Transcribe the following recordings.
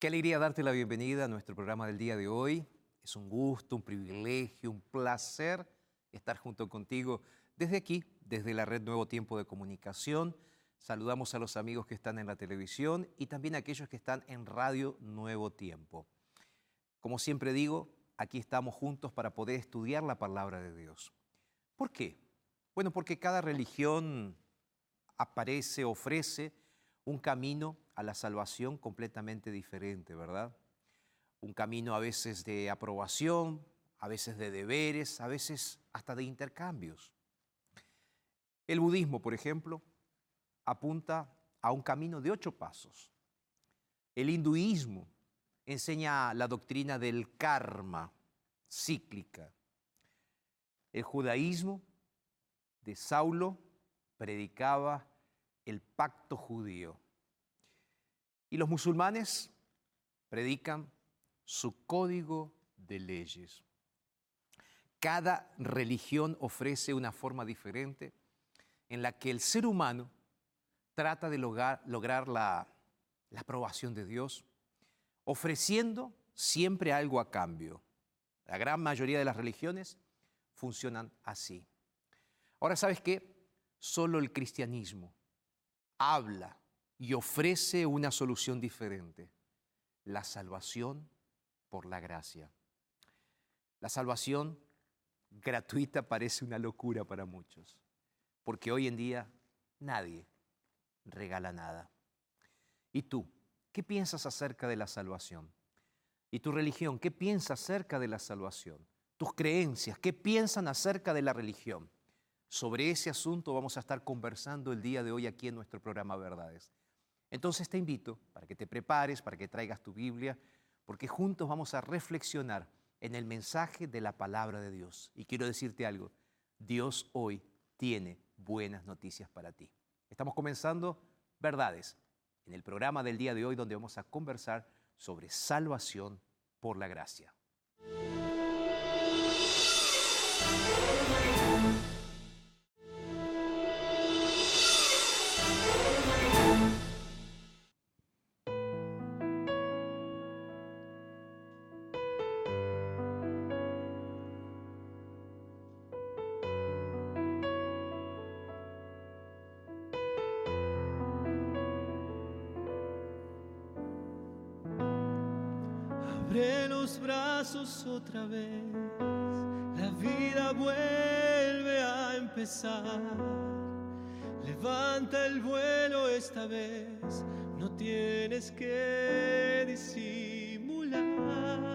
Qué alegría darte la bienvenida a nuestro programa del día de hoy. Es un gusto, un privilegio, un placer estar junto contigo desde aquí, desde la red Nuevo Tiempo de Comunicación. Saludamos a los amigos que están en la televisión y también a aquellos que están en Radio Nuevo Tiempo. Como siempre digo, aquí estamos juntos para poder estudiar la palabra de Dios. ¿Por qué? Bueno, porque cada religión aparece, ofrece un camino a la salvación completamente diferente, ¿verdad? Un camino a veces de aprobación, a veces de deberes, a veces hasta de intercambios. El budismo, por ejemplo, apunta a un camino de ocho pasos. El hinduismo enseña la doctrina del karma cíclica. El judaísmo de Saulo predicaba el pacto judío. Y los musulmanes predican su código de leyes. Cada religión ofrece una forma diferente en la que el ser humano trata de lograr, la aprobación de Dios, ofreciendo siempre algo a cambio. La gran mayoría de las religiones funcionan así. Ahora, ¿sabes qué? Solo el cristianismo habla y ofrece una solución diferente, la salvación por la gracia. La salvación gratuita parece una locura para muchos, porque hoy en día nadie regala nada. ¿Y tú? ¿Qué piensas acerca de la salvación? ¿Y tu religión? ¿Qué piensa acerca de la salvación? ¿Tus creencias? ¿Qué piensan acerca de la religión? Sobre ese asunto vamos a estar conversando el día de hoy aquí en nuestro programa Verdades. Entonces te invito para que te prepares, para que traigas tu Biblia, porque juntos vamos a reflexionar en el mensaje de la palabra de Dios. Y quiero decirte algo, Dios hoy tiene buenas noticias para ti. Estamos comenzando Verdades en el programa del día de hoy donde vamos a conversar sobre salvación por la gracia. Los brazos otra vez, la vida vuelve a empezar. Levanta el vuelo esta vez, no tienes que disimular.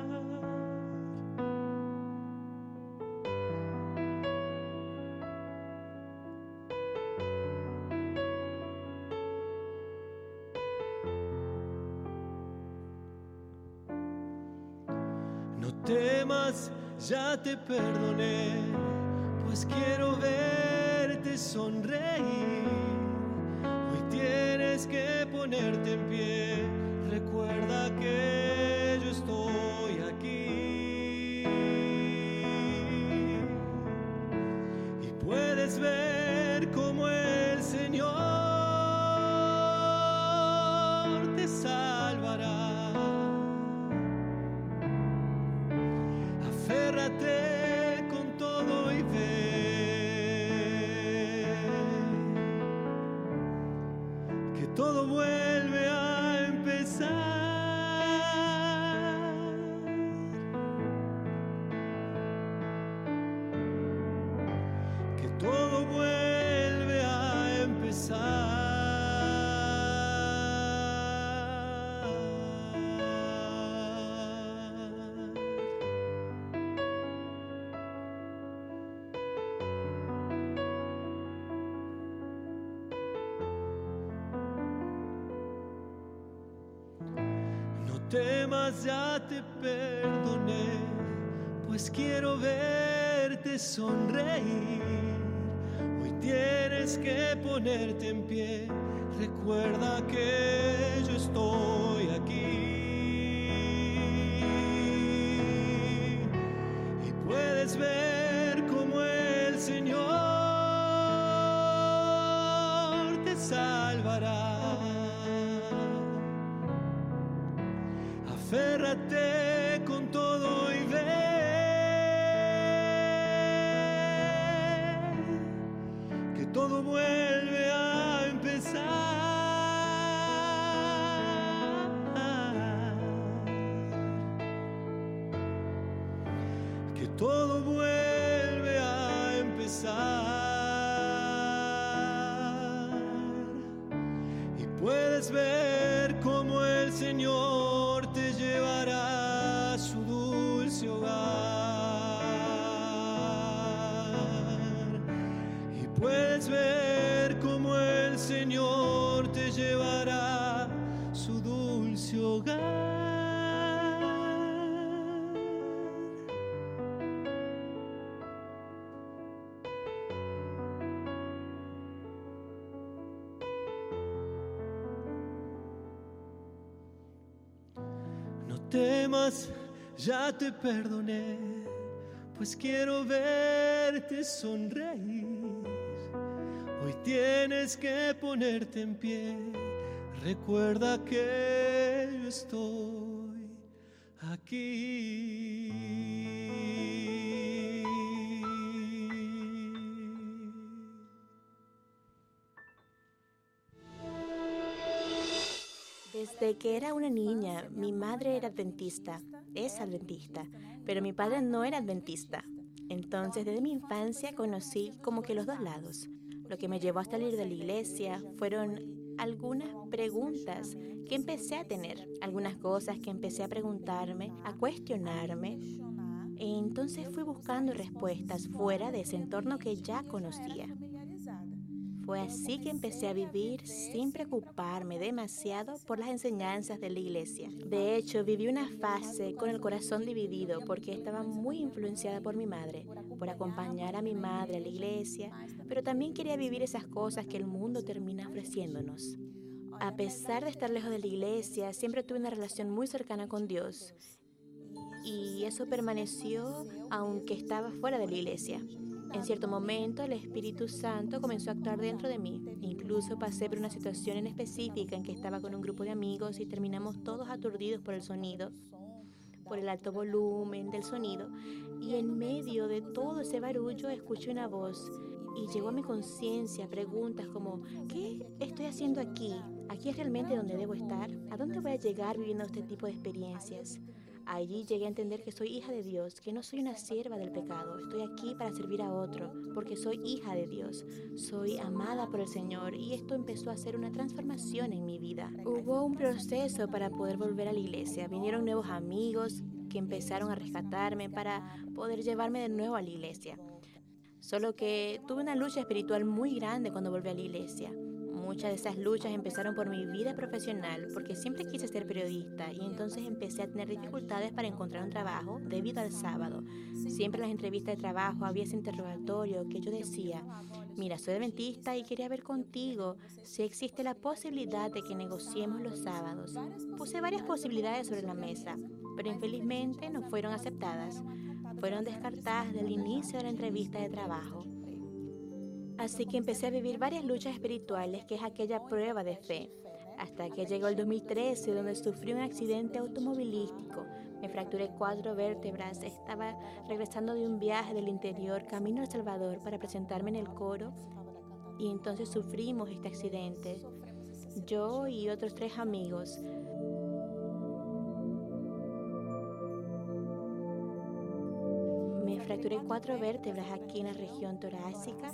Ya te perdoné, pues quiero verte sonreír. Hoy tienes que ponerte en pie, recuerda que yo estoy aquí. Temas, ya te perdoné, pues quiero verte sonreír. Hoy tienes que ponerte en pie, recuerda que yo estoy aquí. Y puedes ver that day. Ya te perdoné, pues quiero verte sonreír. Hoy tienes que ponerte en pie, recuerda que yo estoy aquí. Desde que era una niña, mi madre era adventista, es adventista, pero mi padre no era adventista. Entonces, desde mi infancia conocí como que los dos lados. Lo que me llevó a salir de la iglesia fueron algunas preguntas que empecé a tener, algunas cosas que empecé a preguntarme, a cuestionarme. Entonces fui buscando respuestas fuera de ese entorno que ya conocía. Fue así que empecé a vivir sin preocuparme demasiado por las enseñanzas de la iglesia. De hecho, viví una fase con el corazón dividido porque estaba muy influenciada por mi madre, por acompañar a mi madre a la iglesia, pero también quería vivir esas cosas que el mundo termina ofreciéndonos. A pesar de estar lejos de la iglesia, siempre tuve una relación muy cercana con Dios y eso permaneció aunque estaba fuera de la iglesia. En cierto momento el Espíritu Santo comenzó a actuar dentro de mí. Incluso pasé por una situación en específica en que estaba con un grupo de amigos y terminamos todos aturdidos por el sonido, por el alto volumen del sonido. Y en medio de todo ese barullo escuché una voz y llegó a mi conciencia preguntas como, ¿qué estoy haciendo aquí? ¿Aquí es realmente donde debo estar? ¿A dónde voy a llegar viviendo este tipo de experiencias? Allí llegué a entender que soy hija de Dios, que no soy una sierva del pecado. Estoy aquí para servir a otro, porque soy hija de Dios. Soy amada por el Señor y esto empezó a hacer una transformación en mi vida. Hubo un proceso para poder volver a la iglesia. Vinieron nuevos amigos que empezaron a rescatarme para poder llevarme de nuevo a la iglesia. Solo que tuve una lucha espiritual muy grande cuando volví a la iglesia. Muchas de esas luchas empezaron por mi vida profesional, porque siempre quise ser periodista y entonces empecé a tener dificultades para encontrar un trabajo debido al sábado. Siempre en las entrevistas de trabajo había ese interrogatorio que yo decía, mira, soy adventista y quería ver contigo si existe la posibilidad de que negociemos los sábados. Puse varias posibilidades sobre la mesa, pero infelizmente no fueron aceptadas. Fueron descartadas del inicio de la entrevista de trabajo. Así que empecé a vivir varias luchas espirituales, que es aquella prueba de fe, hasta que llegó el 2013, donde sufrí un accidente automovilístico. Me fracturé cuatro vértebras, estaba regresando de un viaje del interior camino a El Salvador para presentarme en el coro y entonces sufrimos este accidente. Yo y otros tres amigos. Me fracturé cuatro vértebras aquí en la región torácica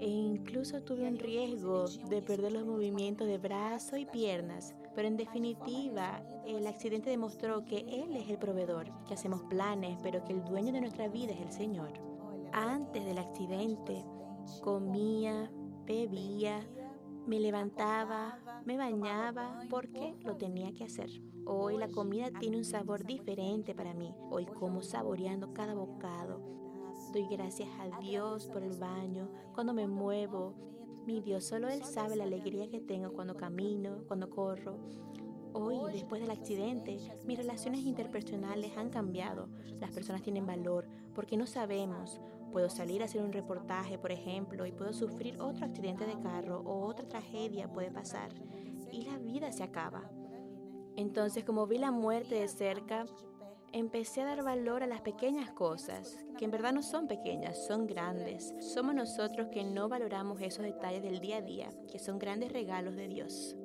e incluso tuve un riesgo de perder los movimientos de brazo y piernas. Pero en definitiva, el accidente demostró que Él es el proveedor, que hacemos planes, pero que el dueño de nuestra vida es el Señor. Antes del accidente, comía, bebía, me levantaba, me bañaba porque lo tenía que hacer. Hoy la comida tiene un sabor diferente para mí. Hoy como saboreando cada bocado, Doy gracias a Dios por el baño, cuando me muevo. Mi Dios, solo Él sabe la alegría que tengo cuando camino, cuando corro. Hoy, después del accidente, mis relaciones interpersonales han cambiado. Las personas tienen valor porque no sabemos. Puedo salir a hacer un reportaje, por ejemplo, y puedo sufrir otro accidente de carro o otra tragedia puede pasar. Y la vida se acaba. Entonces, como vi la muerte de cerca, empecé a dar valor a las pequeñas cosas, que en verdad no son pequeñas, son grandes. Somos nosotros que no valoramos esos detalles del día a día, que son grandes regalos de Dios.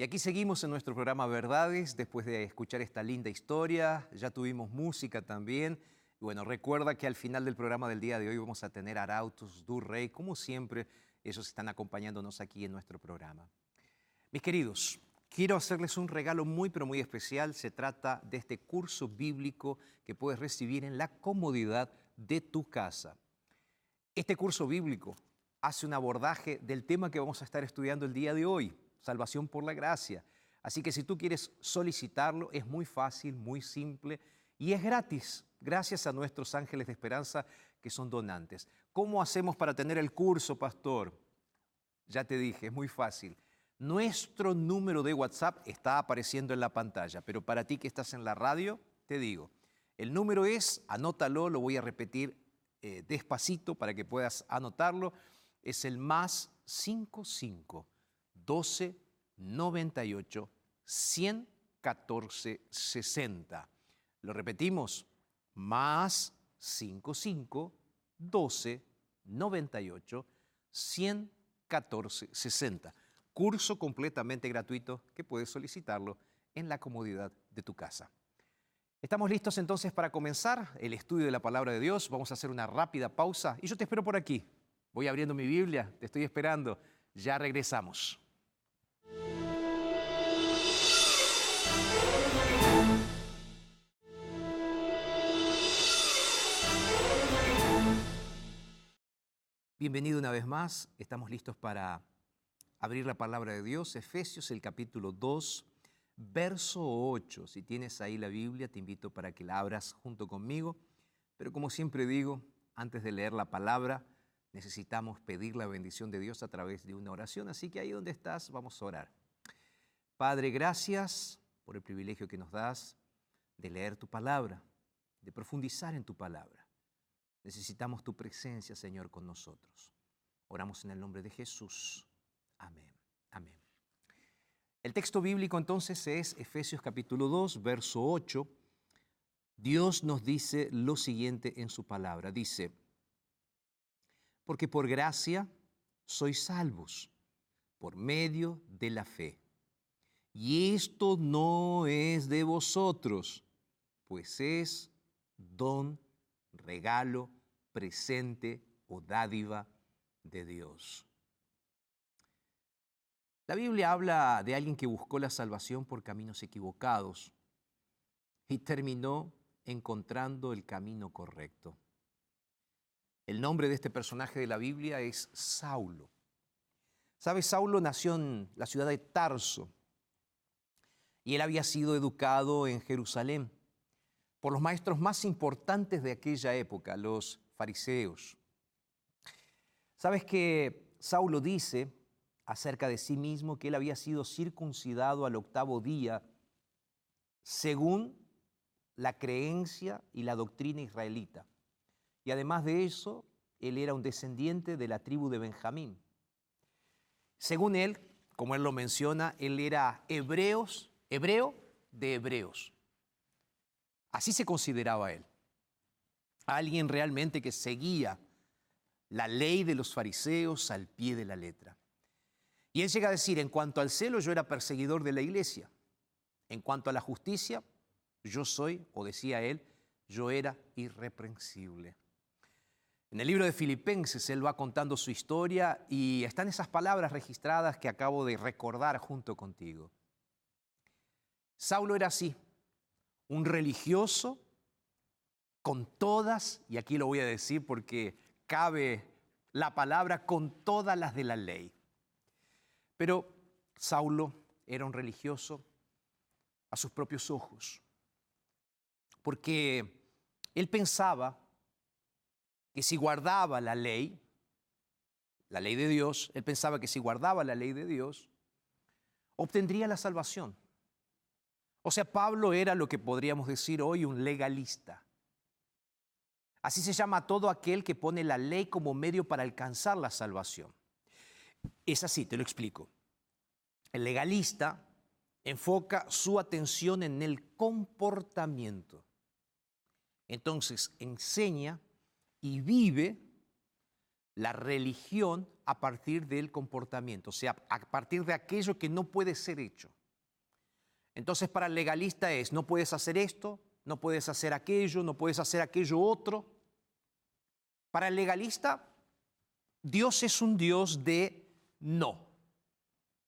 Y aquí seguimos en nuestro programa Verdades, después de escuchar esta linda historia, ya tuvimos música también. Bueno, recuerda que al final del programa del día de hoy vamos a tener Arautos du Rey, como siempre, ellos están acompañándonos aquí en nuestro programa. Mis queridos, quiero hacerles un regalo muy, pero muy especial. Se trata de este curso bíblico que puedes recibir en la comodidad de tu casa. Este curso bíblico hace un abordaje del tema que vamos a estar estudiando el día de hoy salvación por la gracia. Así que si tú quieres solicitarlo, es muy fácil, muy simple y es gratis, gracias a nuestros ángeles de esperanza que son donantes. ¿Cómo hacemos para tener el curso, pastor? Ya te dije, es muy fácil. Nuestro número de WhatsApp está apareciendo en la pantalla, pero para ti que estás en la radio, te digo, el número es, anótalo, lo voy a repetir eh, despacito para que puedas anotarlo, es el más 55 12 98 114 60. Lo repetimos, más 55 12 98 114 60. Curso completamente gratuito que puedes solicitarlo en la comodidad de tu casa. Estamos listos entonces para comenzar el estudio de la palabra de Dios. Vamos a hacer una rápida pausa y yo te espero por aquí. Voy abriendo mi Biblia, te estoy esperando. Ya regresamos. Bienvenido una vez más. Estamos listos para abrir la palabra de Dios. Efesios, el capítulo 2, verso 8. Si tienes ahí la Biblia, te invito para que la abras junto conmigo. Pero como siempre digo, antes de leer la palabra, necesitamos pedir la bendición de Dios a través de una oración. Así que ahí donde estás, vamos a orar. Padre, gracias por el privilegio que nos das de leer tu palabra, de profundizar en tu palabra. Necesitamos tu presencia, Señor, con nosotros. Oramos en el nombre de Jesús. Amén. Amén. El texto bíblico entonces es Efesios capítulo 2, verso 8. Dios nos dice lo siguiente en su palabra. Dice, porque por gracia sois salvos por medio de la fe. Y esto no es de vosotros, pues es don, regalo, presente o dádiva de Dios. La Biblia habla de alguien que buscó la salvación por caminos equivocados y terminó encontrando el camino correcto. El nombre de este personaje de la Biblia es Saulo. ¿Sabes? Saulo nació en la ciudad de Tarso y él había sido educado en Jerusalén por los maestros más importantes de aquella época, los fariseos. ¿Sabes que Saulo dice acerca de sí mismo que él había sido circuncidado al octavo día según la creencia y la doctrina israelita? Y además de eso, él era un descendiente de la tribu de Benjamín. Según él, como él lo menciona, él era hebreos, hebreo de hebreos. Así se consideraba él. Alguien realmente que seguía la ley de los fariseos al pie de la letra. Y él llega a decir, en cuanto al celo, yo era perseguidor de la iglesia. En cuanto a la justicia, yo soy, o decía él, yo era irreprensible. En el libro de Filipenses él va contando su historia y están esas palabras registradas que acabo de recordar junto contigo. Saulo era así, un religioso con todas, y aquí lo voy a decir porque cabe la palabra, con todas las de la ley. Pero Saulo era un religioso a sus propios ojos, porque él pensaba que si guardaba la ley, la ley de Dios, él pensaba que si guardaba la ley de Dios, obtendría la salvación. O sea, Pablo era lo que podríamos decir hoy un legalista. Así se llama todo aquel que pone la ley como medio para alcanzar la salvación. Es así, te lo explico. El legalista enfoca su atención en el comportamiento. Entonces enseña y vive la religión a partir del comportamiento, o sea, a partir de aquello que no puede ser hecho. Entonces para el legalista es, no puedes hacer esto, no puedes hacer aquello, no puedes hacer aquello otro. Para el legalista, Dios es un Dios de no,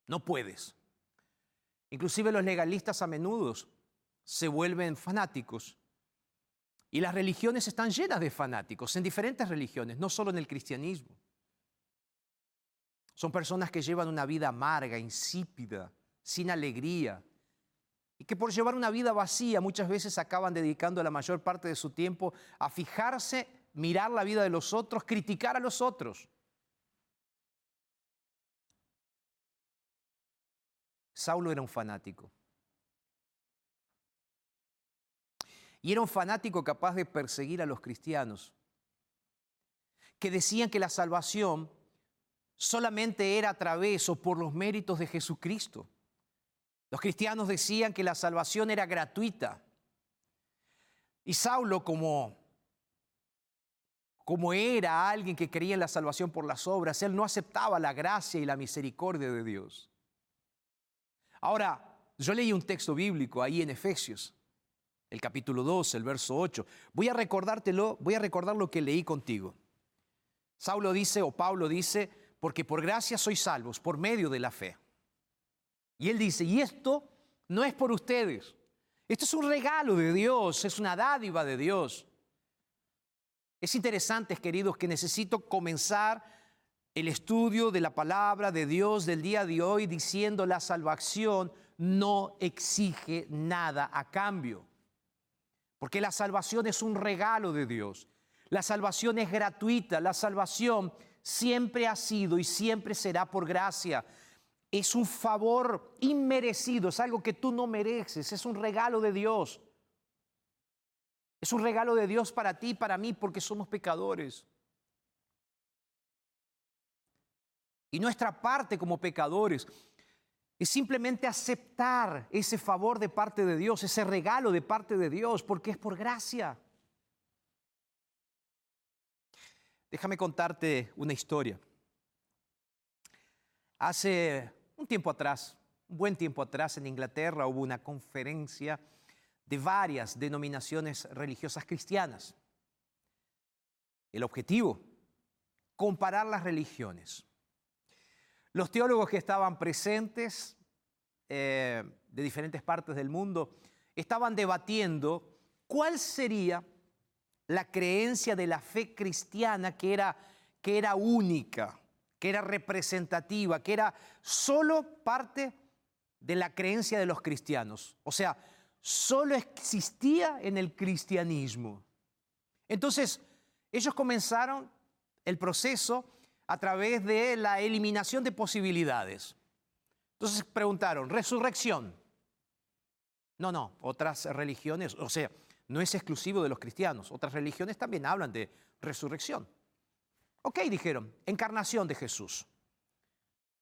no puedes. Inclusive los legalistas a menudo se vuelven fanáticos y las religiones están llenas de fanáticos, en diferentes religiones, no solo en el cristianismo. Son personas que llevan una vida amarga, insípida, sin alegría, y que por llevar una vida vacía muchas veces acaban dedicando la mayor parte de su tiempo a fijarse, mirar la vida de los otros, criticar a los otros. Saulo era un fanático. Y era un fanático capaz de perseguir a los cristianos, que decían que la salvación solamente era a través o por los méritos de Jesucristo. Los cristianos decían que la salvación era gratuita. Y Saulo, como, como era alguien que creía en la salvación por las obras, él no aceptaba la gracia y la misericordia de Dios. Ahora, yo leí un texto bíblico ahí en Efesios el capítulo 2, el verso 8. Voy a recordártelo, voy a recordar lo que leí contigo. Saulo dice, o Pablo dice, porque por gracia sois salvos, por medio de la fe. Y él dice, y esto no es por ustedes. Esto es un regalo de Dios, es una dádiva de Dios. Es interesante, queridos, que necesito comenzar el estudio de la palabra de Dios del día de hoy diciendo la salvación no exige nada a cambio. Porque la salvación es un regalo de Dios. La salvación es gratuita. La salvación siempre ha sido y siempre será por gracia. Es un favor inmerecido, es algo que tú no mereces, es un regalo de Dios. Es un regalo de Dios para ti y para mí porque somos pecadores. Y nuestra parte como pecadores es simplemente aceptar ese favor de parte de Dios, ese regalo de parte de Dios, porque es por gracia. Déjame contarte una historia. Hace un tiempo atrás, un buen tiempo atrás en Inglaterra hubo una conferencia de varias denominaciones religiosas cristianas. El objetivo, comparar las religiones. Los teólogos que estaban presentes eh, de diferentes partes del mundo estaban debatiendo cuál sería la creencia de la fe cristiana que era, que era única, que era representativa, que era solo parte de la creencia de los cristianos. O sea, solo existía en el cristianismo. Entonces, ellos comenzaron el proceso a través de la eliminación de posibilidades. Entonces preguntaron, resurrección. No, no, otras religiones, o sea, no es exclusivo de los cristianos, otras religiones también hablan de resurrección. Ok, dijeron, encarnación de Jesús.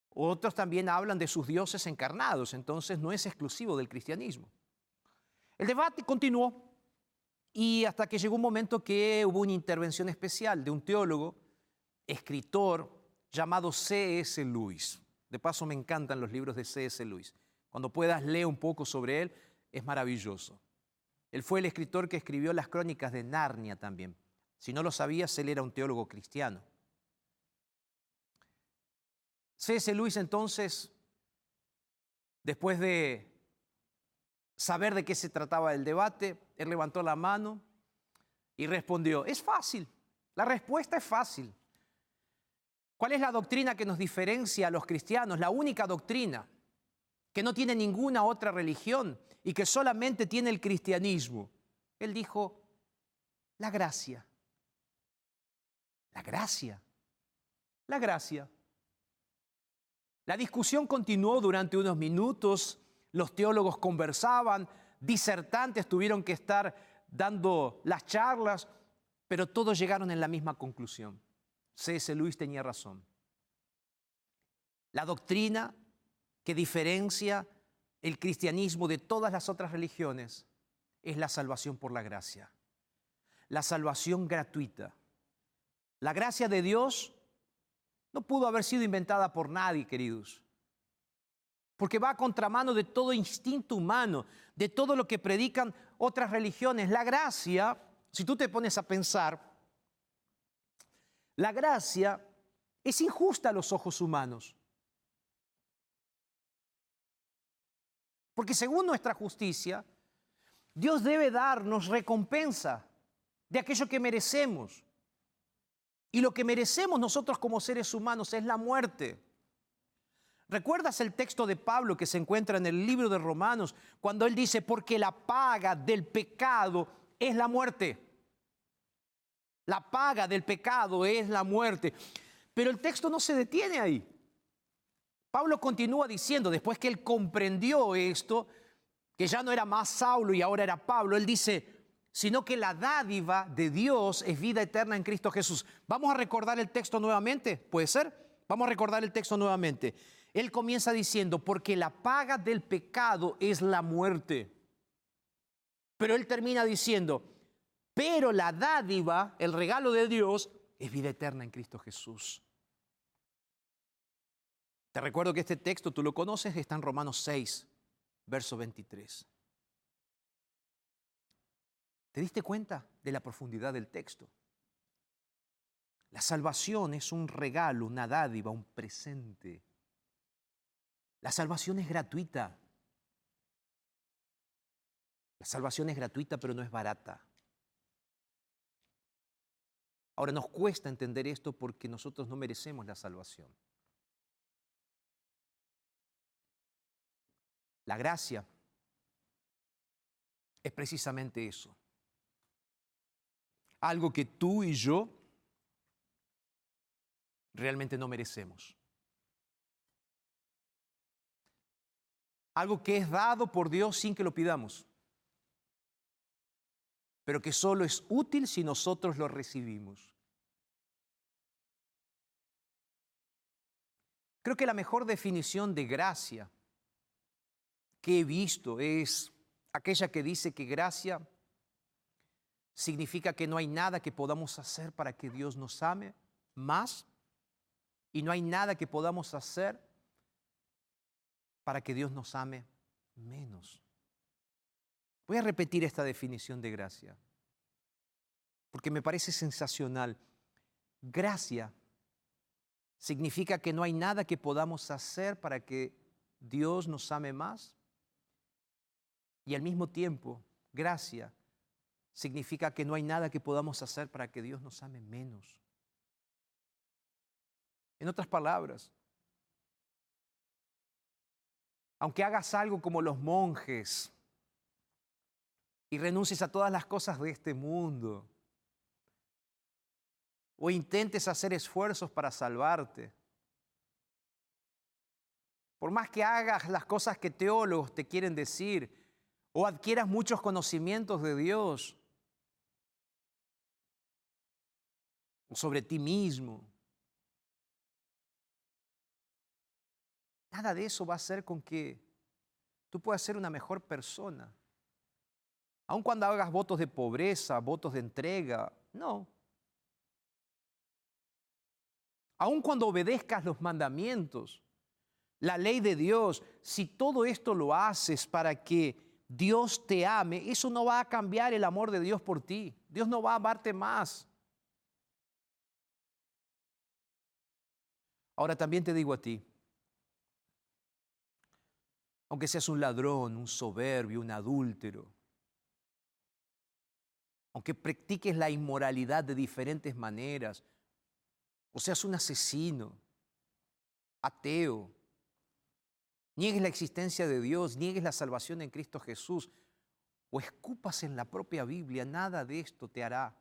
Otros también hablan de sus dioses encarnados, entonces no es exclusivo del cristianismo. El debate continuó y hasta que llegó un momento que hubo una intervención especial de un teólogo, escritor, llamado C.S. Lewis. De paso me encantan los libros de C.S. Lewis. Cuando puedas leer un poco sobre él, es maravilloso. Él fue el escritor que escribió las crónicas de Narnia también. Si no lo sabías, él era un teólogo cristiano. C.S. Lewis entonces, después de saber de qué se trataba el debate, él levantó la mano y respondió, es fácil, la respuesta es fácil. ¿Cuál es la doctrina que nos diferencia a los cristianos? La única doctrina que no tiene ninguna otra religión y que solamente tiene el cristianismo. Él dijo, la gracia. La gracia. La gracia. La discusión continuó durante unos minutos, los teólogos conversaban, disertantes tuvieron que estar dando las charlas, pero todos llegaron en la misma conclusión. C.S. Luis tenía razón. La doctrina que diferencia el cristianismo de todas las otras religiones es la salvación por la gracia. La salvación gratuita. La gracia de Dios no pudo haber sido inventada por nadie, queridos. Porque va a contramano de todo instinto humano, de todo lo que predican otras religiones. La gracia, si tú te pones a pensar, la gracia es injusta a los ojos humanos. Porque según nuestra justicia, Dios debe darnos recompensa de aquello que merecemos. Y lo que merecemos nosotros como seres humanos es la muerte. ¿Recuerdas el texto de Pablo que se encuentra en el libro de Romanos cuando él dice, porque la paga del pecado es la muerte? La paga del pecado es la muerte. Pero el texto no se detiene ahí. Pablo continúa diciendo, después que él comprendió esto, que ya no era más Saulo y ahora era Pablo, él dice, sino que la dádiva de Dios es vida eterna en Cristo Jesús. Vamos a recordar el texto nuevamente, ¿puede ser? Vamos a recordar el texto nuevamente. Él comienza diciendo, porque la paga del pecado es la muerte. Pero él termina diciendo, pero la dádiva, el regalo de Dios, es vida eterna en Cristo Jesús. Te recuerdo que este texto, tú lo conoces, está en Romanos 6, verso 23. ¿Te diste cuenta de la profundidad del texto? La salvación es un regalo, una dádiva, un presente. La salvación es gratuita. La salvación es gratuita, pero no es barata. Ahora nos cuesta entender esto porque nosotros no merecemos la salvación. La gracia es precisamente eso algo que tú y yo realmente no merecemos. Algo que es dado por Dios sin que lo pidamos, pero que solo es útil si nosotros lo recibimos. Creo que la mejor definición de gracia que he visto es aquella que dice que gracia significa que no hay nada que podamos hacer para que Dios nos ame más y no hay nada que podamos hacer para que Dios nos ame menos. Voy a repetir esta definición de gracia, porque me parece sensacional. Gracia significa que no hay nada que podamos hacer para que Dios nos ame más y al mismo tiempo, gracia significa que no hay nada que podamos hacer para que Dios nos ame menos. En otras palabras, aunque hagas algo como los monjes y renuncies a todas las cosas de este mundo, o intentes hacer esfuerzos para salvarte, por más que hagas las cosas que teólogos te quieren decir, o adquieras muchos conocimientos de Dios, o sobre ti mismo, nada de eso va a hacer con que tú puedas ser una mejor persona. Aun cuando hagas votos de pobreza, votos de entrega, no. Aun cuando obedezcas los mandamientos, la ley de Dios, si todo esto lo haces para que Dios te ame, eso no va a cambiar el amor de Dios por ti. Dios no va a amarte más. Ahora también te digo a ti, aunque seas un ladrón, un soberbio, un adúltero, aunque practiques la inmoralidad de diferentes maneras, o seas un asesino, ateo, niegues la existencia de Dios, niegues la salvación en Cristo Jesús, o escupas en la propia Biblia, nada de esto te hará,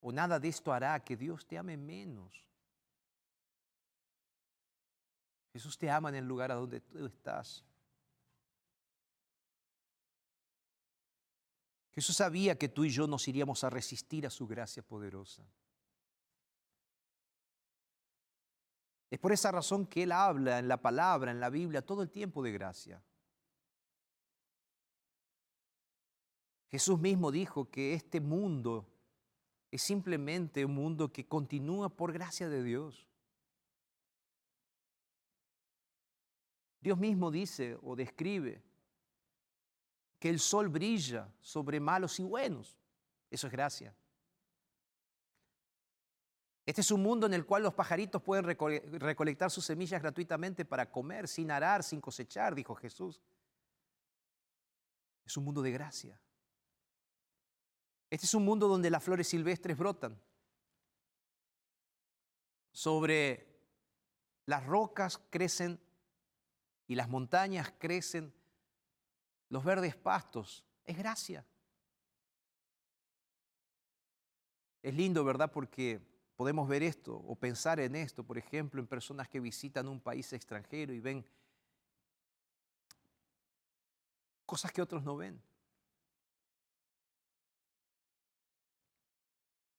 o nada de esto hará que Dios te ame menos. Jesús te ama en el lugar a donde tú estás. Jesús sabía que tú y yo nos iríamos a resistir a su gracia poderosa. Es por esa razón que Él habla en la palabra, en la Biblia, todo el tiempo de gracia. Jesús mismo dijo que este mundo es simplemente un mundo que continúa por gracia de Dios. Dios mismo dice o describe que el sol brilla sobre malos y buenos. Eso es gracia. Este es un mundo en el cual los pajaritos pueden recolectar sus semillas gratuitamente para comer, sin arar, sin cosechar, dijo Jesús. Es un mundo de gracia. Este es un mundo donde las flores silvestres brotan. Sobre las rocas crecen y las montañas crecen los verdes pastos. Es gracia. Es lindo, ¿verdad? Porque Podemos ver esto o pensar en esto, por ejemplo, en personas que visitan un país extranjero y ven cosas que otros no ven.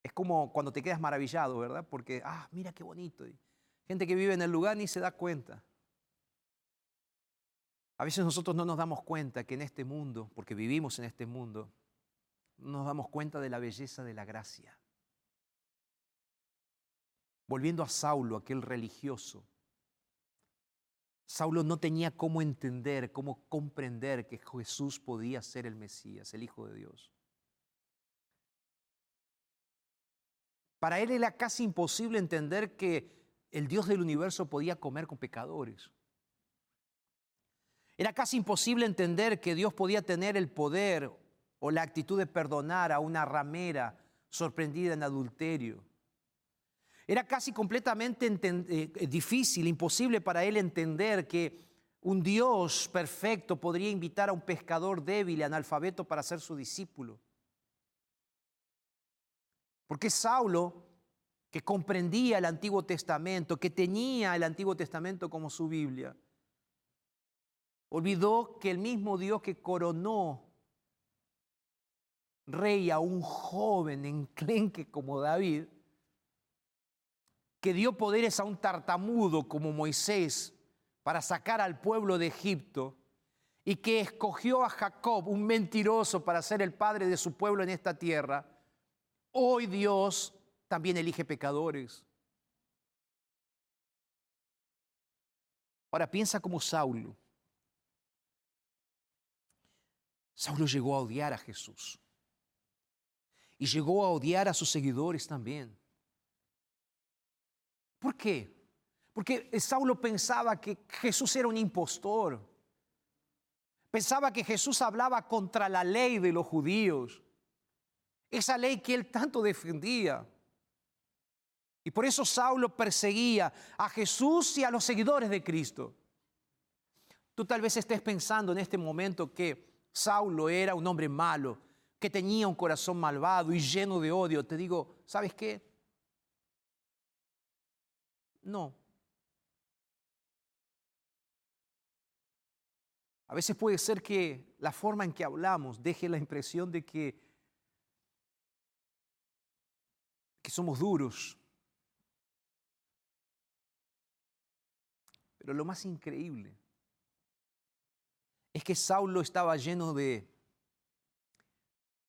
Es como cuando te quedas maravillado, ¿verdad? Porque, ah, mira qué bonito. gente que vive en el lugar ni se da cuenta. A veces nosotros no nos damos cuenta que en este mundo, porque vivimos en este mundo, no nos damos cuenta de la belleza de la gracia. Volviendo a Saulo, aquel religioso, Saulo no tenía cómo entender, cómo comprender que Jesús podía ser el Mesías, el Hijo de Dios. Para él era casi imposible entender que el Dios del universo podía comer con pecadores. Era casi imposible entender que Dios podía tener el poder o la actitud de perdonar a una ramera sorprendida en adulterio. Era casi completamente eh, eh, difícil, imposible para él entender que un Dios perfecto podría invitar a un pescador débil y analfabeto para ser su discípulo. Porque Saulo, que comprendía el Antiguo Testamento, que tenía el Antiguo Testamento como su Biblia, olvidó que el mismo Dios que coronó rey a un joven enclenque como David, que dio poderes a un tartamudo como Moisés para sacar al pueblo de Egipto y que escogió a Jacob, un mentiroso, para ser el padre de su pueblo en esta tierra, hoy Dios también elige pecadores. Ahora piensa como Saulo. Saulo llegó a odiar a Jesús y llegó a odiar a sus seguidores también. ¿Por qué? Porque Saulo pensaba que Jesús era un impostor. Pensaba que Jesús hablaba contra la ley de los judíos. Esa ley que él tanto defendía. Y por eso Saulo perseguía a Jesús y a los seguidores de Cristo. Tú tal vez estés pensando en este momento que Saulo era un hombre malo, que tenía un corazón malvado y lleno de odio. Te digo, ¿sabes qué? No. A veces puede ser que la forma en que hablamos deje la impresión de que, que somos duros. Pero lo más increíble es que Saulo estaba lleno de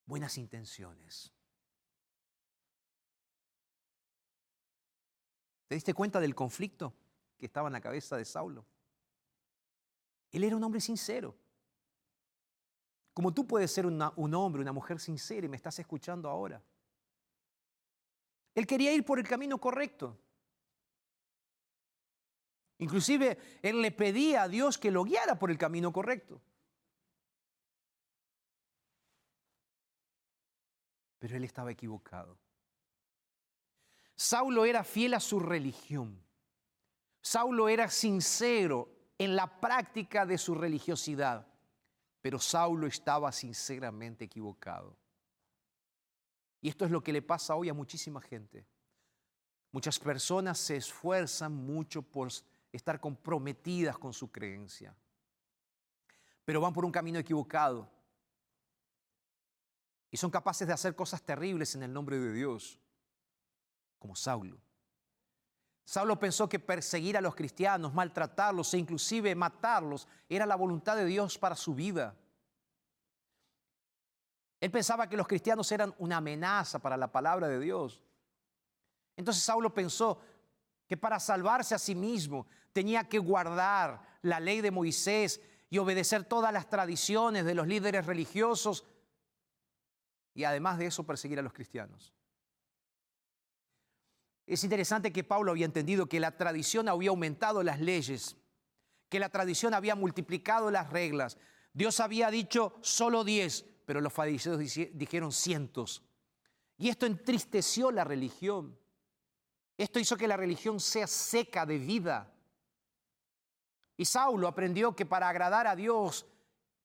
buenas intenciones. ¿Te diste cuenta del conflicto que estaba en la cabeza de Saulo? Él era un hombre sincero. Como tú puedes ser un hombre, una mujer sincera y me estás escuchando ahora. Él quería ir por el camino correcto. Inclusive él le pedía a Dios que lo guiara por el camino correcto. Pero él estaba equivocado. Saulo era fiel a su religión. Saulo era sincero en la práctica de su religiosidad, pero Saulo estaba sinceramente equivocado. Y esto es lo que le pasa hoy a muchísima gente. Muchas personas se esfuerzan mucho por estar comprometidas con su creencia, pero van por un camino equivocado y son capaces de hacer cosas terribles en el nombre de Dios como Saulo. Saulo pensó que perseguir a los cristianos, maltratarlos e inclusive matarlos era la voluntad de Dios para su vida. Él pensaba que los cristianos eran una amenaza para la palabra de Dios. Entonces Saulo pensó que para salvarse a sí mismo tenía que guardar la ley de Moisés y obedecer todas las tradiciones de los líderes religiosos y además de eso perseguir a los cristianos. Es interesante que Pablo había entendido que la tradición había aumentado las leyes, que la tradición había multiplicado las reglas. Dios había dicho solo diez, pero los fariseos dijeron cientos. Y esto entristeció la religión. Esto hizo que la religión sea seca de vida. Y Saulo aprendió que para agradar a Dios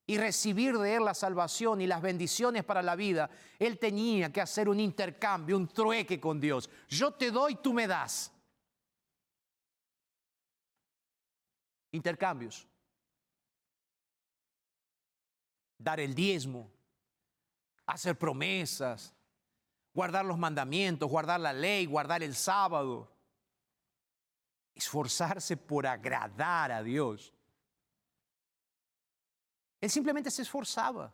y recibir de Él la salvación y las bendiciones para la vida, Él tenía que hacer un intercambio, un trueque con Dios. Yo te doy, tú me das. Intercambios. Dar el diezmo, hacer promesas, guardar los mandamientos, guardar la ley, guardar el sábado. Esforzarse por agradar a Dios. Él simplemente se esforzaba.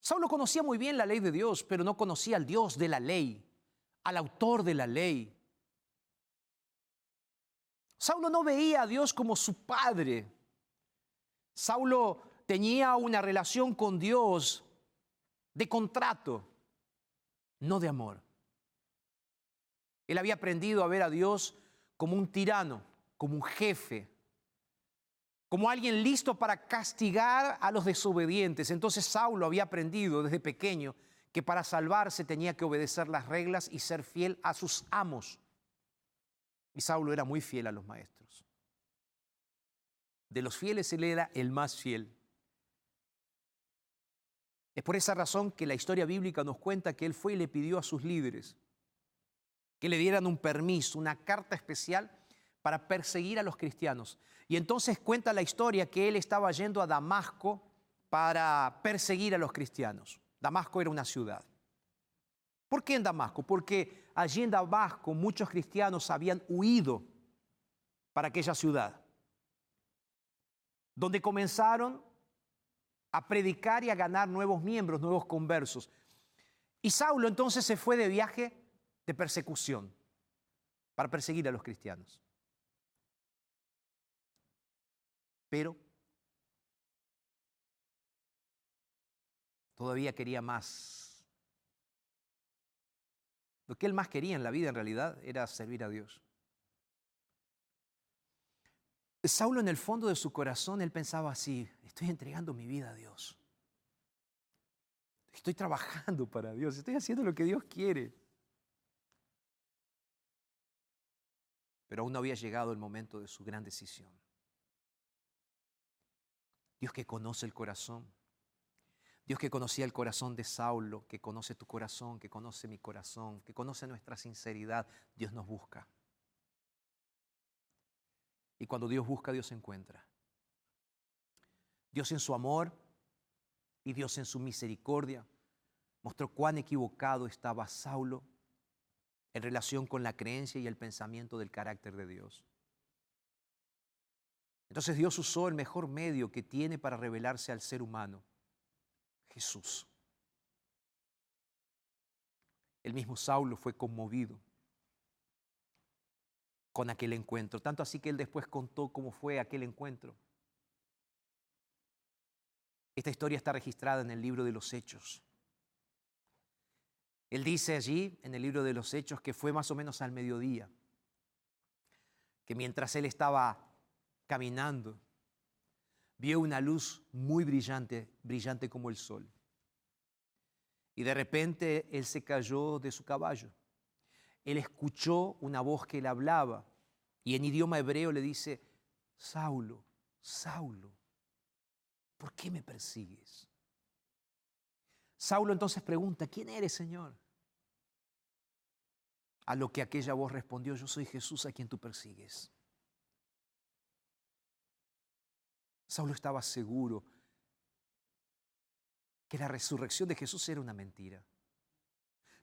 Saulo conocía muy bien la ley de Dios, pero no conocía al Dios de la ley, al autor de la ley. Saulo no veía a Dios como su padre. Saulo tenía una relación con Dios de contrato, no de amor. Él había aprendido a ver a Dios como un tirano, como un jefe, como alguien listo para castigar a los desobedientes. Entonces Saulo había aprendido desde pequeño que para salvarse tenía que obedecer las reglas y ser fiel a sus amos. Y Saulo era muy fiel a los maestros. De los fieles él era el más fiel. Es por esa razón que la historia bíblica nos cuenta que él fue y le pidió a sus líderes que le dieran un permiso, una carta especial para perseguir a los cristianos. Y entonces cuenta la historia que él estaba yendo a Damasco para perseguir a los cristianos. Damasco era una ciudad. ¿Por qué en Damasco? Porque allí en Damasco muchos cristianos habían huido para aquella ciudad, donde comenzaron a predicar y a ganar nuevos miembros, nuevos conversos. Y Saulo entonces se fue de viaje de persecución para perseguir a los cristianos. Pero todavía quería más. Lo que él más quería en la vida en realidad era servir a Dios. Saulo en el fondo de su corazón, él pensaba así, estoy entregando mi vida a Dios. Estoy trabajando para Dios, estoy haciendo lo que Dios quiere. Pero aún no había llegado el momento de su gran decisión. Dios que conoce el corazón, Dios que conocía el corazón de Saulo, que conoce tu corazón, que conoce mi corazón, que conoce nuestra sinceridad, Dios nos busca. Y cuando Dios busca, Dios encuentra. Dios en su amor y Dios en su misericordia mostró cuán equivocado estaba Saulo en relación con la creencia y el pensamiento del carácter de Dios. Entonces Dios usó el mejor medio que tiene para revelarse al ser humano, Jesús. El mismo Saulo fue conmovido con aquel encuentro. Tanto así que él después contó cómo fue aquel encuentro. Esta historia está registrada en el libro de los Hechos. Él dice allí, en el libro de los Hechos, que fue más o menos al mediodía, que mientras él estaba caminando, vio una luz muy brillante, brillante como el sol. Y de repente él se cayó de su caballo. Él escuchó una voz que le hablaba y en idioma hebreo le dice, Saulo, Saulo, ¿por qué me persigues? Saulo entonces pregunta, ¿quién eres, Señor? A lo que aquella voz respondió, yo soy Jesús a quien tú persigues. Saulo estaba seguro que la resurrección de Jesús era una mentira.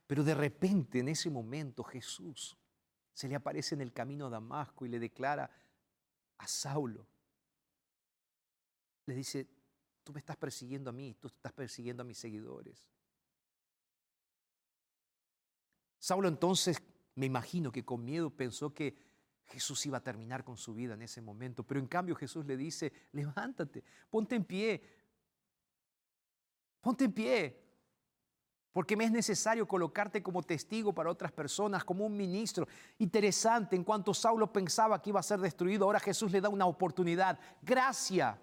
Pero de repente, en ese momento, Jesús se le aparece en el camino a Damasco y le declara a Saulo, le dice, tú me estás persiguiendo a mí, tú estás persiguiendo a mis seguidores. Saulo entonces, me imagino que con miedo pensó que Jesús iba a terminar con su vida en ese momento, pero en cambio Jesús le dice, levántate, ponte en pie, ponte en pie, porque me es necesario colocarte como testigo para otras personas, como un ministro. Interesante, en cuanto Saulo pensaba que iba a ser destruido, ahora Jesús le da una oportunidad. Gracia.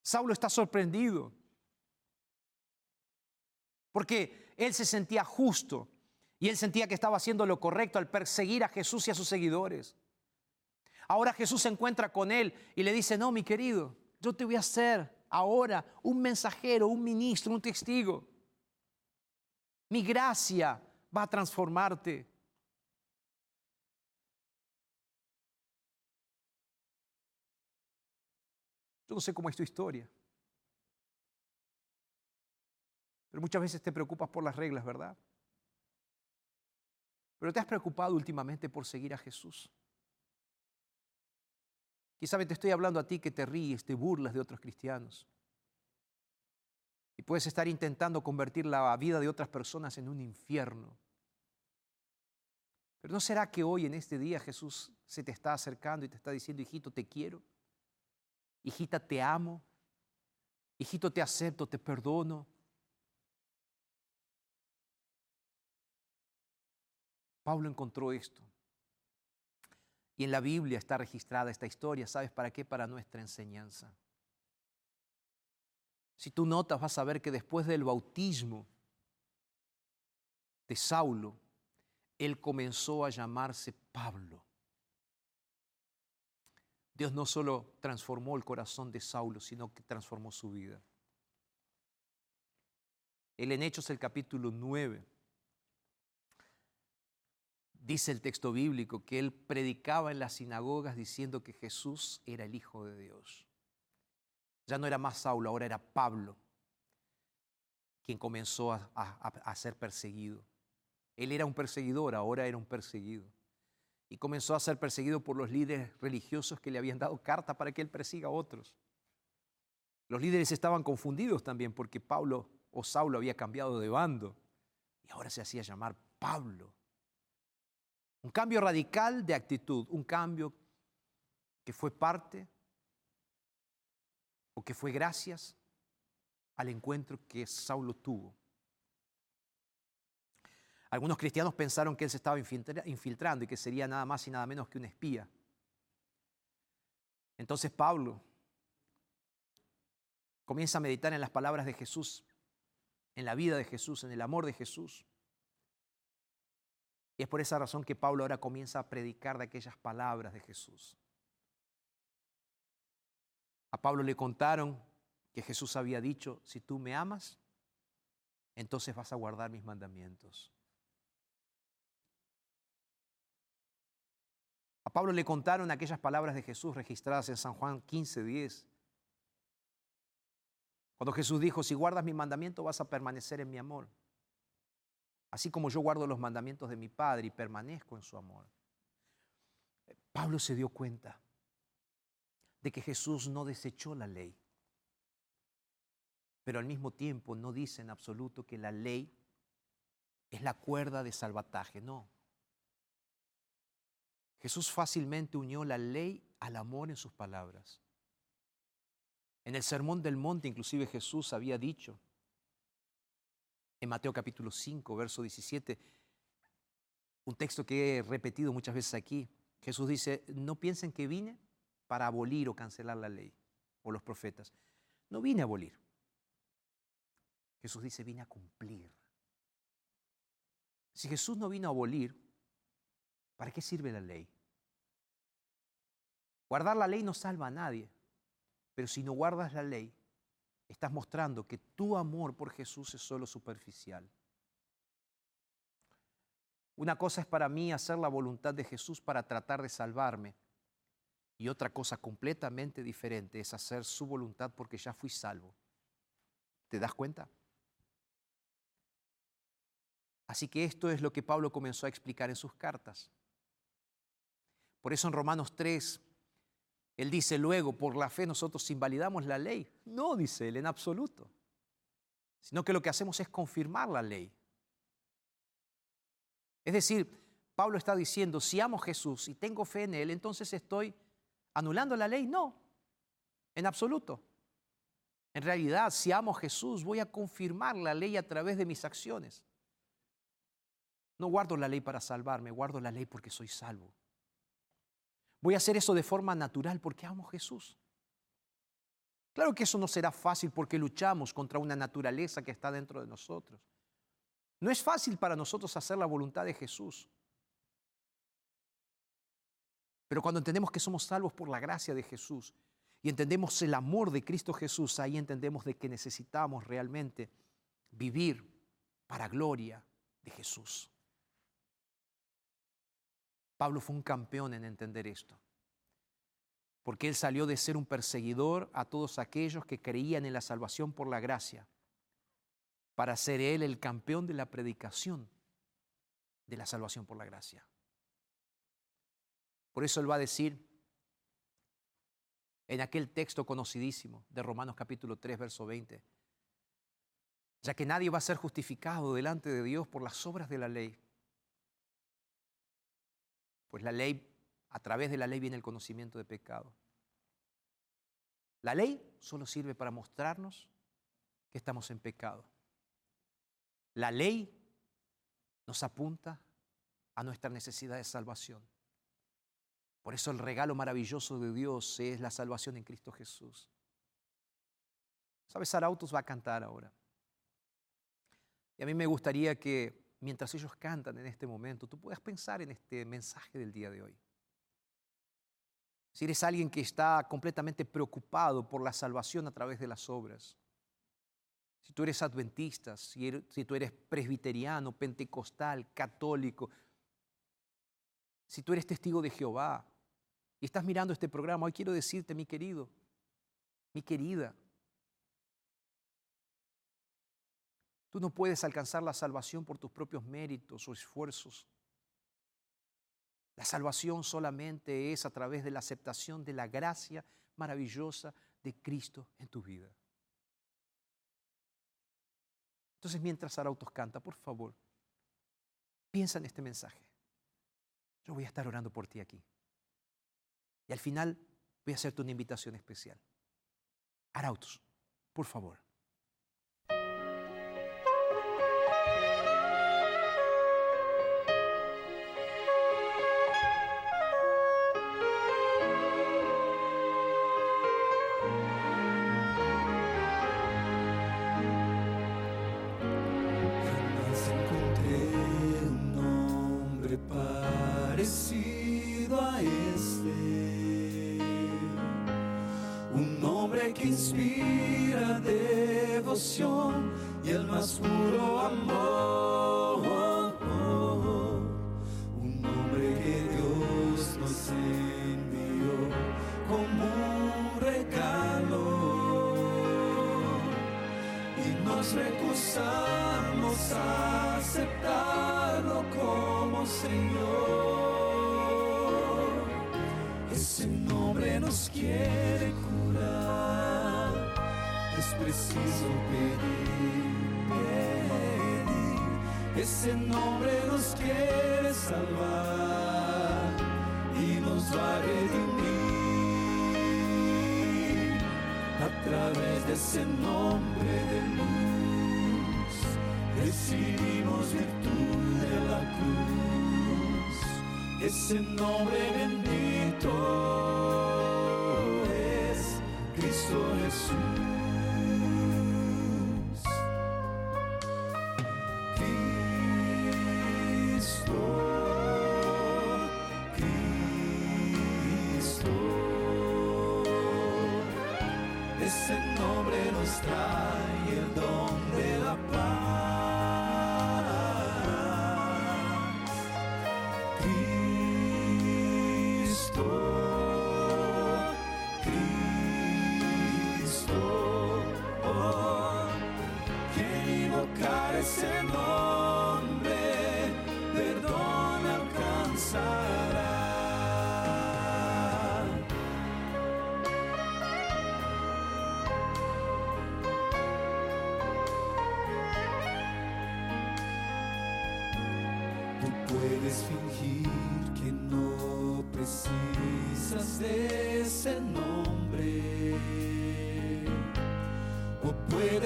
Saulo está sorprendido, porque él se sentía justo y él sentía que estaba haciendo lo correcto al perseguir a Jesús y a sus seguidores. Ahora Jesús se encuentra con él y le dice, no, mi querido, yo te voy a hacer ahora un mensajero, un ministro, un testigo. Mi gracia va a transformarte. Yo no sé cómo es tu historia. Pero muchas veces te preocupas por las reglas, ¿verdad? Pero te has preocupado últimamente por seguir a Jesús. Quizá te estoy hablando a ti que te ríes, te burlas de otros cristianos. Y puedes estar intentando convertir la vida de otras personas en un infierno. Pero ¿no será que hoy en este día Jesús se te está acercando y te está diciendo, hijito, te quiero? Hijita, te amo. Hijito, te acepto, te perdono. Pablo encontró esto. Y en la Biblia está registrada esta historia. ¿Sabes para qué? Para nuestra enseñanza. Si tú notas, vas a ver que después del bautismo de Saulo, él comenzó a llamarse Pablo. Dios no solo transformó el corazón de Saulo, sino que transformó su vida. Él en Hechos el capítulo 9 dice el texto bíblico que él predicaba en las sinagogas diciendo que Jesús era el Hijo de Dios. Ya no era más Saulo, ahora era Pablo. quien comenzó a, ser perseguido. Él era un perseguidor, ahora era un perseguido. Y comenzó a ser perseguido por los líderes religiosos que le habían dado carta para que él persiga a otros. Los líderes estaban confundidos también porque Pablo o Saulo había cambiado de bando y ahora se hacía llamar Pablo. Un cambio radical de actitud, un cambio que fue parte o que fue gracias al encuentro que Saulo tuvo. Algunos cristianos pensaron que él se estaba infiltrando y que sería nada más y nada menos que un espía. Entonces Pablo comienza a meditar en las palabras de Jesús, en la vida de Jesús, en el amor de Jesús. Y es por esa razón que Pablo ahora comienza a predicar de aquellas palabras de Jesús. A Pablo le contaron que Jesús había dicho, si tú me amas, entonces vas a guardar mis mandamientos. A Pablo le contaron aquellas palabras de Jesús registradas en San Juan 15, 10. Cuando Jesús dijo, si guardas mi mandamiento vas a permanecer en mi amor, así como yo guardo los mandamientos de mi Padre y permanezco en su amor. Pablo se dio cuenta de que Jesús no desechó la ley, pero al mismo tiempo no dice en absoluto que la ley es la cuerda de salvataje, no. Jesús fácilmente unió la ley al amor en sus palabras. En el Sermón del Monte inclusive Jesús había dicho, en Mateo capítulo 5, verso 17, un texto que he repetido muchas veces aquí, Jesús dice, no piensen que vine para abolir o cancelar la ley o los profetas. No vine a abolir. Jesús dice, vine a cumplir. Si Jesús no vino a abolir, ¿para qué sirve la ley? Guardar la ley no salva a nadie. Pero si no guardas la ley, estás mostrando que tu amor por Jesús es solo superficial. Una cosa es para mí hacer la voluntad de Jesús para tratar de salvarme. Y otra cosa completamente diferente es hacer su voluntad porque ya fui salvo. ¿Te das cuenta? Así que esto es lo que Pablo comenzó a explicar en sus cartas. Por eso en Romanos 3, él dice luego, por la fe nosotros invalidamos la ley. No, dice él, en absoluto. Sino que lo que hacemos es confirmar la ley. Es decir, Pablo está diciendo, si amo a Jesús y tengo fe en Él, entonces estoy anulando la ley. No, en absoluto. En realidad, si amo a Jesús, voy a confirmar la ley a través de mis acciones. No guardo la ley para salvarme, guardo la ley porque soy salvo. Voy a hacer eso de forma natural porque amo a Jesús. Claro que eso no será fácil porque luchamos contra una naturaleza que está dentro de nosotros. No es fácil para nosotros hacer la voluntad de Jesús. Pero cuando entendemos que somos salvos por la gracia de Jesús y entendemos el amor de Cristo Jesús, ahí entendemos de que necesitamos realmente vivir para gloria de Jesús. Pablo fue un campeón en entender esto, porque él salió de ser un perseguidor a todos aquellos que creían en la salvación por la gracia, para ser él el campeón de la predicación de la salvación por la gracia. Por eso él va a decir en aquel texto conocidísimo de Romanos capítulo 3, verso 20, ya que nadie va a ser justificado delante de Dios por las obras de la ley, pues la ley, a través de la ley viene el conocimiento de pecado. La ley solo sirve para mostrarnos que estamos en pecado. La ley nos apunta a nuestra necesidad de salvación. Por eso el regalo maravilloso de Dios es la salvación en Cristo Jesús. ¿Sabes? Sarautos va a cantar ahora. Y a mí me gustaría que mientras ellos cantan en este momento, tú puedas pensar en este mensaje del día de hoy. Si eres alguien que está completamente preocupado por la salvación a través de las obras, si tú eres adventista, si, er, tú eres presbiteriano, pentecostal, católico, si tú eres testigo de Jehová y estás mirando este programa, hoy quiero decirte, mi querido, mi querida, Tú no puedes alcanzar la salvación por tus propios méritos o esfuerzos. La salvación solamente es a través de la aceptación de la gracia maravillosa de Cristo en tu vida. Entonces, mientras Arautos canta, por favor, piensa en este mensaje. Yo voy a estar orando por ti aquí. Y al final voy a hacerte una invitación especial. Arautos, por favor. Inspira devoción y el más puro amor. Un nombre que Dios nos envió como un regalo y nos recusamos a aceptarlo como Señor. Ese nombre nos quiere preciso pedir, pedir. Ese nombre nos quiere salvar y nos va a redimir. A través de ese nombre de luz recibimos virtud de la cruz. Ese nombre bendito es Cristo Jesús. Puedes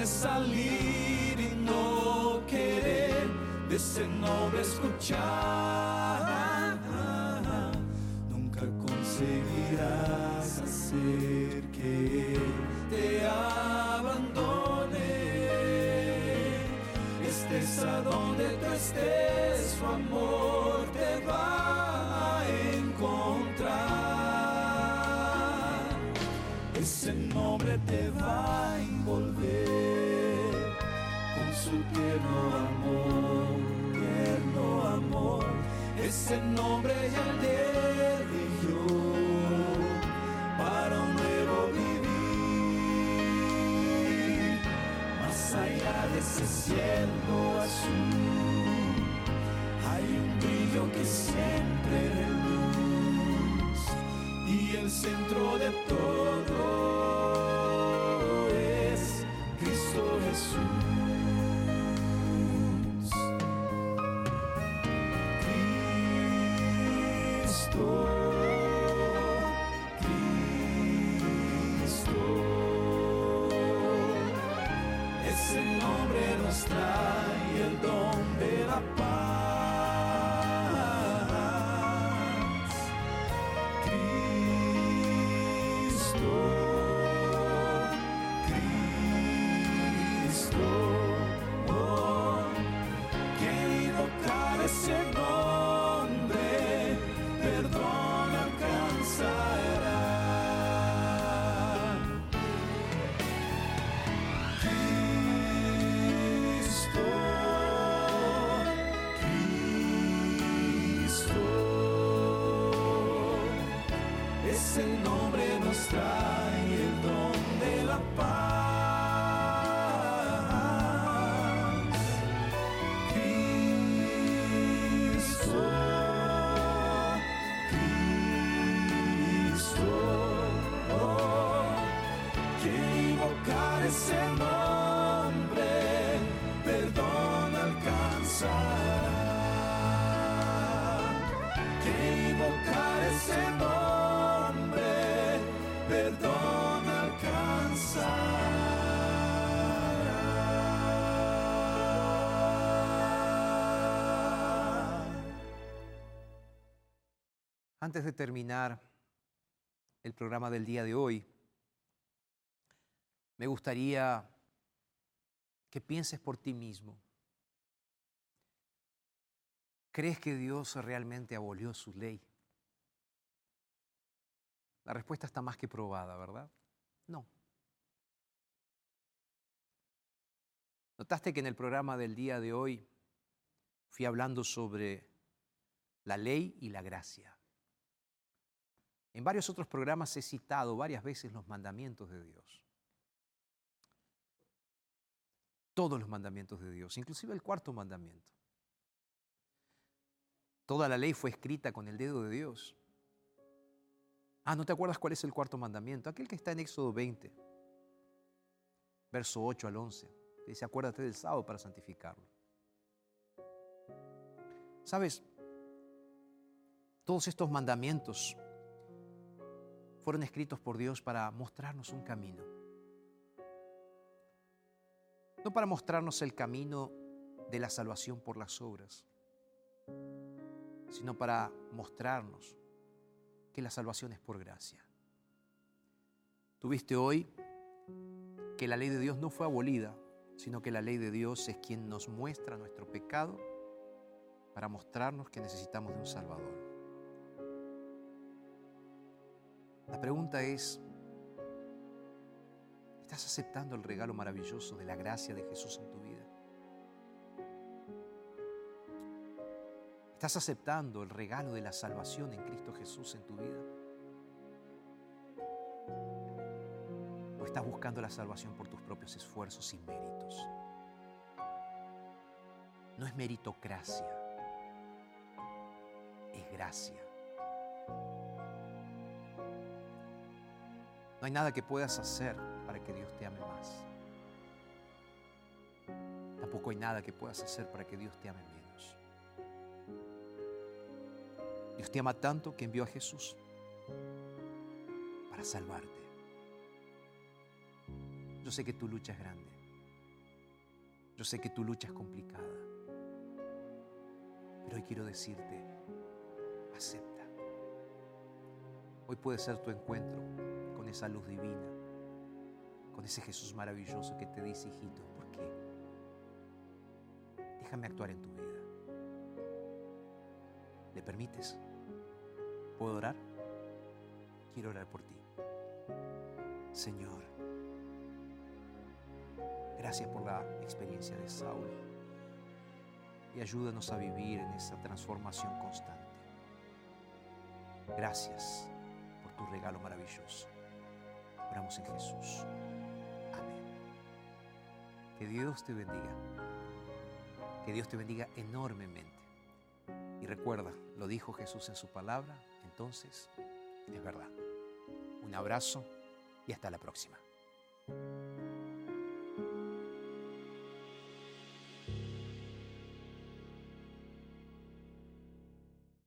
salir y no querer de ese nombre escuchar. Nunca conseguirás hacer que te abandone. Estés a donde tú estés su amor te va a encontrar. Ese nombre te va Ese nombre ya te eligió para un nuevo vivir, más allá de ese cielo azul que siempre luz y el centro de todo nos trae el don de la paz. Antes de terminar el programa del día de hoy, me gustaría que pienses por ti mismo. ¿Crees que Dios realmente abolió su ley? La respuesta está más que probada, ¿verdad? No. Notaste que en el programa del día de hoy fui hablando sobre la ley y la gracia. En varios otros programas he citado varias veces los mandamientos de Dios. Todos los mandamientos de Dios, inclusive el cuarto mandamiento. Toda la ley fue escrita con el dedo de Dios. Ah, ¿no te acuerdas cuál es el cuarto mandamiento? Aquel que está en Éxodo 20, verso 8 al 11. Dice, acuérdate del sábado para santificarlo. ¿Sabes? Todos estos mandamientos fueron escritos por Dios para mostrarnos un camino. No para mostrarnos el camino de la salvación por las obras, sino para mostrarnos que la salvación es por gracia. Tuviste hoy que la ley de Dios no fue abolida, sino que la ley de Dios es quien nos muestra nuestro pecado para mostrarnos que necesitamos de un Salvador. La pregunta es, ¿estás aceptando el regalo maravilloso de la gracia de Jesús en tu vida? ¿Estás aceptando el regalo de la salvación en Cristo Jesús en tu vida? ¿O estás buscando la salvación por tus propios esfuerzos y méritos? No es meritocracia, es gracia. No hay nada que puedas hacer para que Dios te ame más. Tampoco hay nada que puedas hacer para que Dios te ame menos. Dios te ama tanto que envió a Jesús para salvarte. Yo sé que tu lucha es grande. Yo sé que tu lucha es complicada. Pero hoy quiero decirte, acepta. Hoy puede ser tu encuentro esa luz divina, con ese Jesús maravilloso que te dice, hijito, ¿por qué? Déjame actuar en tu vida. ¿Le permites? ¿Puedo orar? Quiero orar por ti. Señor, gracias por la experiencia de Saúl y ayúdanos a vivir en esa transformación constante. Gracias por tu regalo maravilloso. Oramos en Jesús. Amén. Que Dios te bendiga. Que Dios te bendiga enormemente. Y recuerda, lo dijo Jesús en su palabra, entonces es verdad. Un abrazo y hasta la próxima.